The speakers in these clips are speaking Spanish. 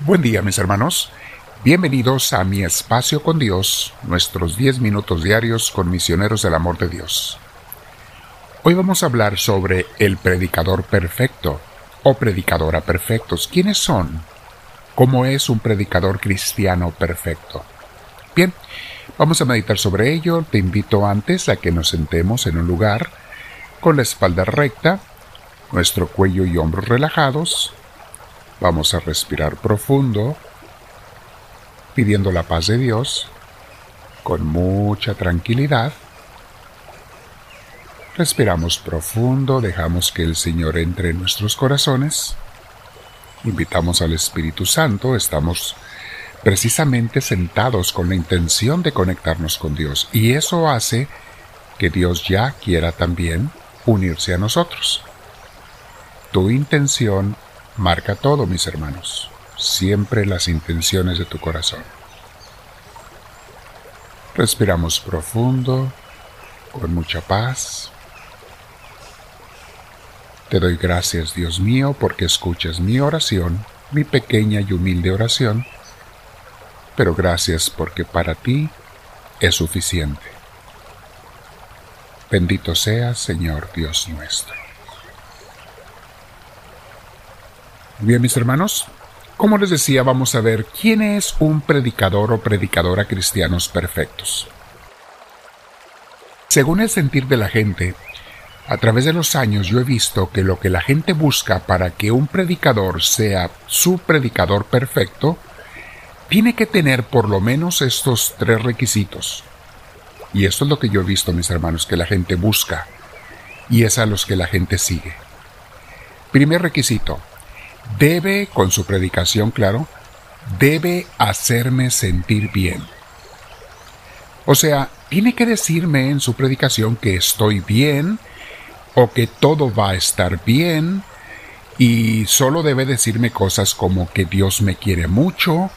Buen día mis hermanos, bienvenidos a mi espacio con Dios, nuestros 10 minutos diarios con misioneros del amor de Dios. Hoy vamos a hablar sobre el predicador perfecto o predicadora perfectos. ¿Quiénes son? ¿Cómo es un predicador cristiano perfecto? Bien, vamos a meditar sobre ello. Te invito antes a que nos sentemos en un lugar con la espalda recta, nuestro cuello y hombros relajados, Vamos a respirar profundo, pidiendo la paz de Dios, con mucha tranquilidad. Respiramos profundo, dejamos que el Señor entre en nuestros corazones. Invitamos al Espíritu Santo, estamos precisamente sentados con la intención de conectarnos con Dios y eso hace que Dios ya quiera también unirse a nosotros. Tu intención Marca todo, mis hermanos, siempre las intenciones de tu corazón. Respiramos profundo, con mucha paz. Te doy gracias, Dios mío, porque escuchas mi oración, mi pequeña y humilde oración, pero gracias porque para ti es suficiente. Bendito seas, Señor Dios nuestro. Bien, mis hermanos, como les decía, vamos a ver quién es un predicador o predicadora cristianos perfectos. Según el sentir de la gente, a través de los años yo he visto que lo que la gente busca para que un predicador sea su predicador perfecto, tiene que tener por lo menos estos tres requisitos. Y esto es lo que yo he visto, mis hermanos, que la gente busca, y es a los que la gente sigue. Primer requisito, debe, con su predicación, claro, debe hacerme sentir bien. O sea, tiene que decirme en su predicación que estoy bien o que todo va a estar bien y solo debe decirme cosas como que Dios me quiere mucho,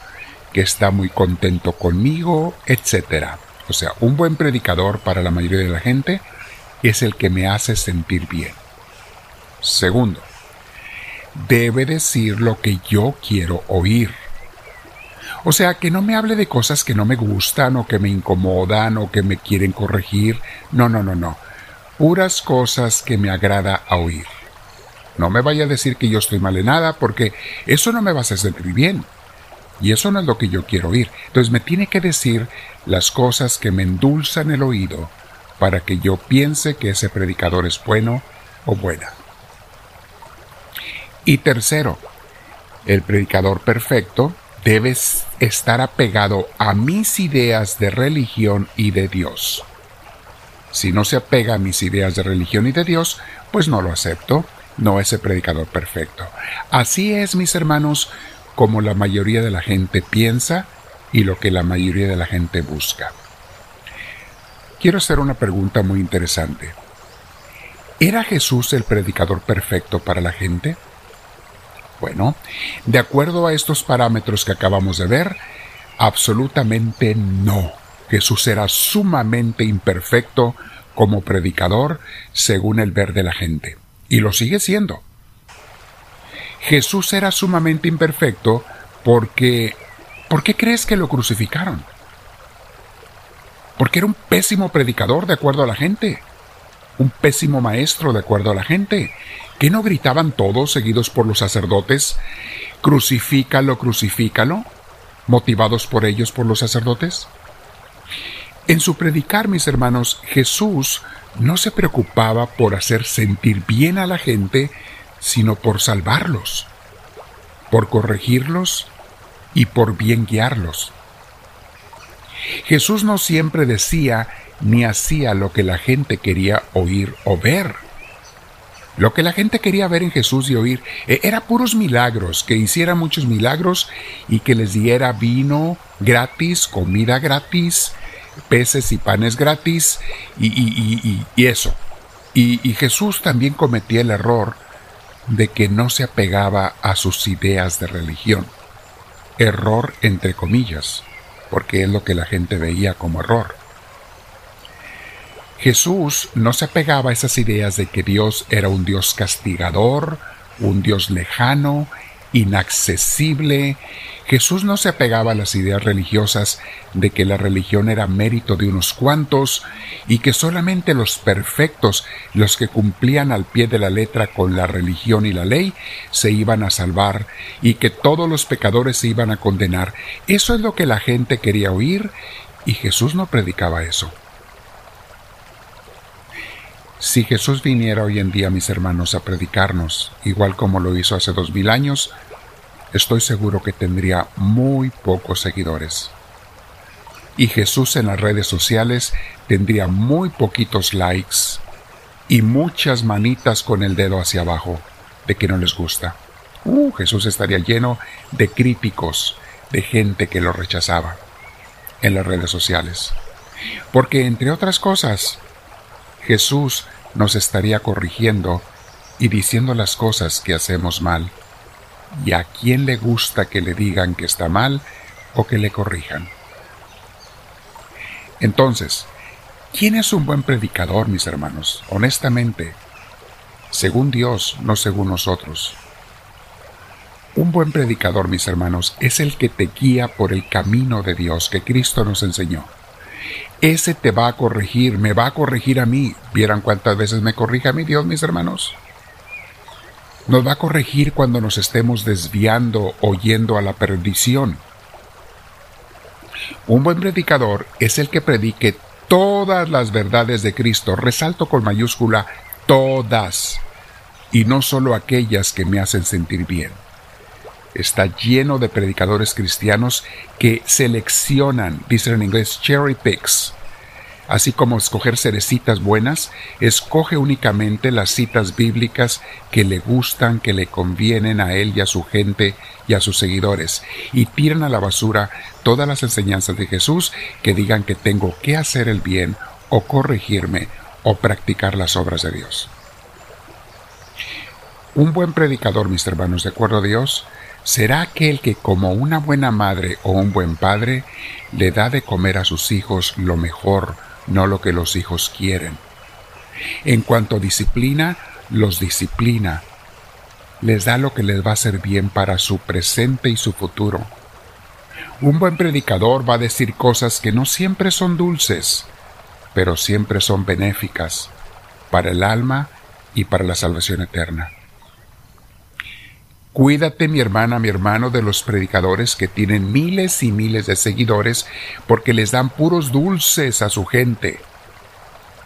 que está muy contento conmigo, etc. O sea, un buen predicador para la mayoría de la gente es el que me hace sentir bien. Segundo, debe decir lo que yo quiero oír. O sea, que no me hable de cosas que no me gustan o que me incomodan o que me quieren corregir. No, no, no, no. Puras cosas que me agrada a oír. No me vaya a decir que yo estoy mal en nada porque eso no me va a hacer sentir bien. Y eso no es lo que yo quiero oír. Entonces me tiene que decir las cosas que me endulzan el oído para que yo piense que ese predicador es bueno o buena. Y tercero, el predicador perfecto debe estar apegado a mis ideas de religión y de Dios. Si no se apega a mis ideas de religión y de Dios, pues no lo acepto, no es el predicador perfecto. Así es, mis hermanos, como la mayoría de la gente piensa y lo que la mayoría de la gente busca. Quiero hacer una pregunta muy interesante. ¿Era Jesús el predicador perfecto para la gente? Bueno, de acuerdo a estos parámetros que acabamos de ver, absolutamente no. Jesús era sumamente imperfecto como predicador según el ver de la gente. Y lo sigue siendo. Jesús era sumamente imperfecto porque... ¿Por qué crees que lo crucificaron? Porque era un pésimo predicador de acuerdo a la gente. Un pésimo maestro de acuerdo a la gente. ¿Qué no gritaban todos, seguidos por los sacerdotes? Crucifícalo, crucifícalo, motivados por ellos, por los sacerdotes. En su predicar, mis hermanos, Jesús no se preocupaba por hacer sentir bien a la gente, sino por salvarlos, por corregirlos y por bien guiarlos. Jesús no siempre decía ni hacía lo que la gente quería oír o ver. Lo que la gente quería ver en Jesús y oír eh, era puros milagros, que hiciera muchos milagros y que les diera vino gratis, comida gratis, peces y panes gratis y, eso. y Jesús también cometía el error de que no se apegaba a sus ideas de religión. Error entre comillas, porque es lo que la gente veía como error. Jesús no se apegaba a esas ideas de que Dios era un Dios castigador, un Dios lejano, inaccesible. Jesús no se apegaba a las ideas religiosas de que la religión era mérito de unos cuantos y que solamente los perfectos, los que cumplían al pie de la letra con la religión y la ley, se iban a salvar y que todos los pecadores se iban a condenar. Eso es lo que la gente quería oír y Jesús no predicaba eso. Si Jesús viniera hoy en día, mis hermanos, a predicarnos, igual como lo hizo hace dos mil años, estoy seguro que tendría muy pocos seguidores. Y Jesús en las redes sociales tendría muy poquitos likes y muchas manitas con el dedo hacia abajo de que no les gusta. Uh, Jesús estaría lleno de críticos, de gente que lo rechazaba en las redes sociales. Porque, entre otras cosas, Jesús nos estaría corrigiendo y diciendo las cosas que hacemos mal. ¿Y a quién le gusta que le digan que está mal o que le corrijan? Entonces, ¿quién es un buen predicador, mis hermanos? Honestamente, según Dios, no según nosotros. Un buen predicador, mis hermanos, es el que te guía por el camino de Dios que Cristo nos enseñó. Ese te va a corregir, me va a corregir a mí. ¿Vieran cuántas veces me corrige a mí Dios, mis hermanos? Nos va a corregir cuando nos estemos desviando o yendo a la perdición. Un buen predicador es el que predique todas las verdades de Cristo, resalto con mayúscula todas, y no solo aquellas que me hacen sentir bien está lleno de predicadores cristianos que seleccionan, dicen en inglés, cherry picks. Así como escoger cerecitas buenas, escoge únicamente las citas bíblicas que le gustan, que le convienen a él y a su gente y a sus seguidores, y tiran a la basura todas las enseñanzas de Jesús que digan que tengo que hacer el bien o corregirme o practicar las obras de Dios. Un buen predicador, mis hermanos, de acuerdo a Dios, será aquel que como una buena madre o un buen padre le da de comer a sus hijos lo mejor, no lo que los hijos quieren. En cuanto disciplina, los disciplina, les da lo que les va a hacer bien para su presente y su futuro. Un buen predicador va a decir cosas que no siempre son dulces, pero siempre son benéficas para el alma y para la salvación eterna. Cuídate, mi hermana, mi hermano, de los predicadores que tienen miles y miles de seguidores porque les dan puros dulces a su gente.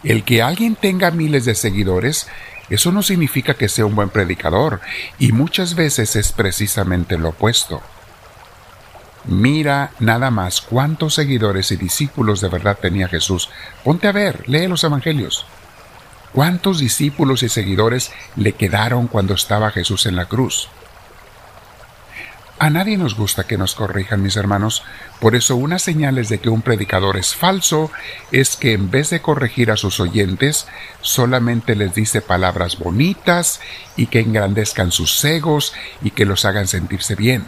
El que alguien tenga miles de seguidores, eso no significa que sea un buen predicador, y muchas veces es precisamente lo opuesto. Mira nada más cuántos seguidores y discípulos de verdad tenía Jesús. Ponte a ver, lee los Evangelios. ¿Cuántos discípulos y seguidores le quedaron cuando estaba Jesús en la cruz? A nadie nos gusta que nos corrijan, mis hermanos. Por eso unas señales de que un predicador es falso es que en vez de corregir a sus oyentes, solamente les dice palabras bonitas y que engrandezcan sus egos y que los hagan sentirse bien.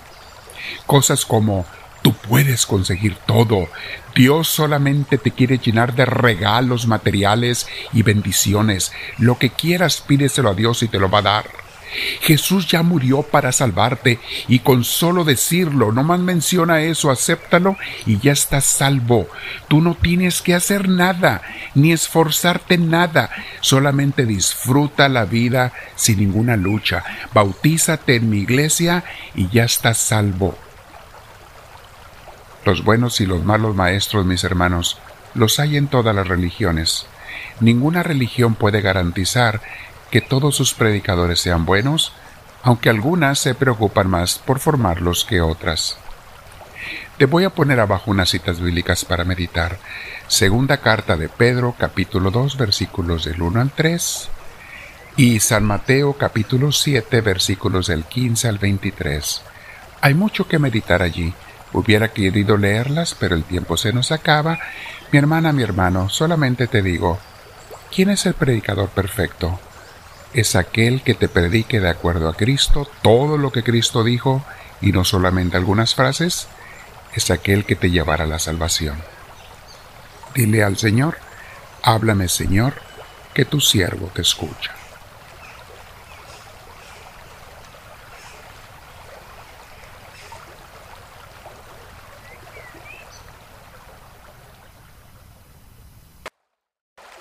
Cosas como Tú puedes conseguir todo. Dios solamente te quiere llenar de regalos materiales y bendiciones. Lo que quieras pídeselo a Dios y te lo va a dar. Jesús ya murió para salvarte y con solo decirlo, no más menciona eso, acéptalo y ya estás salvo. Tú no tienes que hacer nada, ni esforzarte nada, solamente disfruta la vida sin ninguna lucha. Bautízate en mi iglesia y ya estás salvo. Los buenos y los malos maestros, mis hermanos, los hay en todas las religiones. Ninguna religión puede garantizar que todos sus predicadores sean buenos, aunque algunas se preocupan más por formarlos que otras. Te voy a poner abajo unas citas bíblicas para meditar. Segunda carta de Pedro, capítulo 2, versículos del 1 al 3, y San Mateo, capítulo 7, versículos del 15 al 23. Hay mucho que meditar allí. Hubiera querido leerlas, pero el tiempo se nos acaba. Mi hermana, mi hermano, solamente te digo, ¿quién es el predicador perfecto? Es aquel que te predique de acuerdo a Cristo todo lo que Cristo dijo y no solamente algunas frases, es aquel que te llevará a la salvación. Dile al Señor, háblame Señor, que tu siervo te escucha.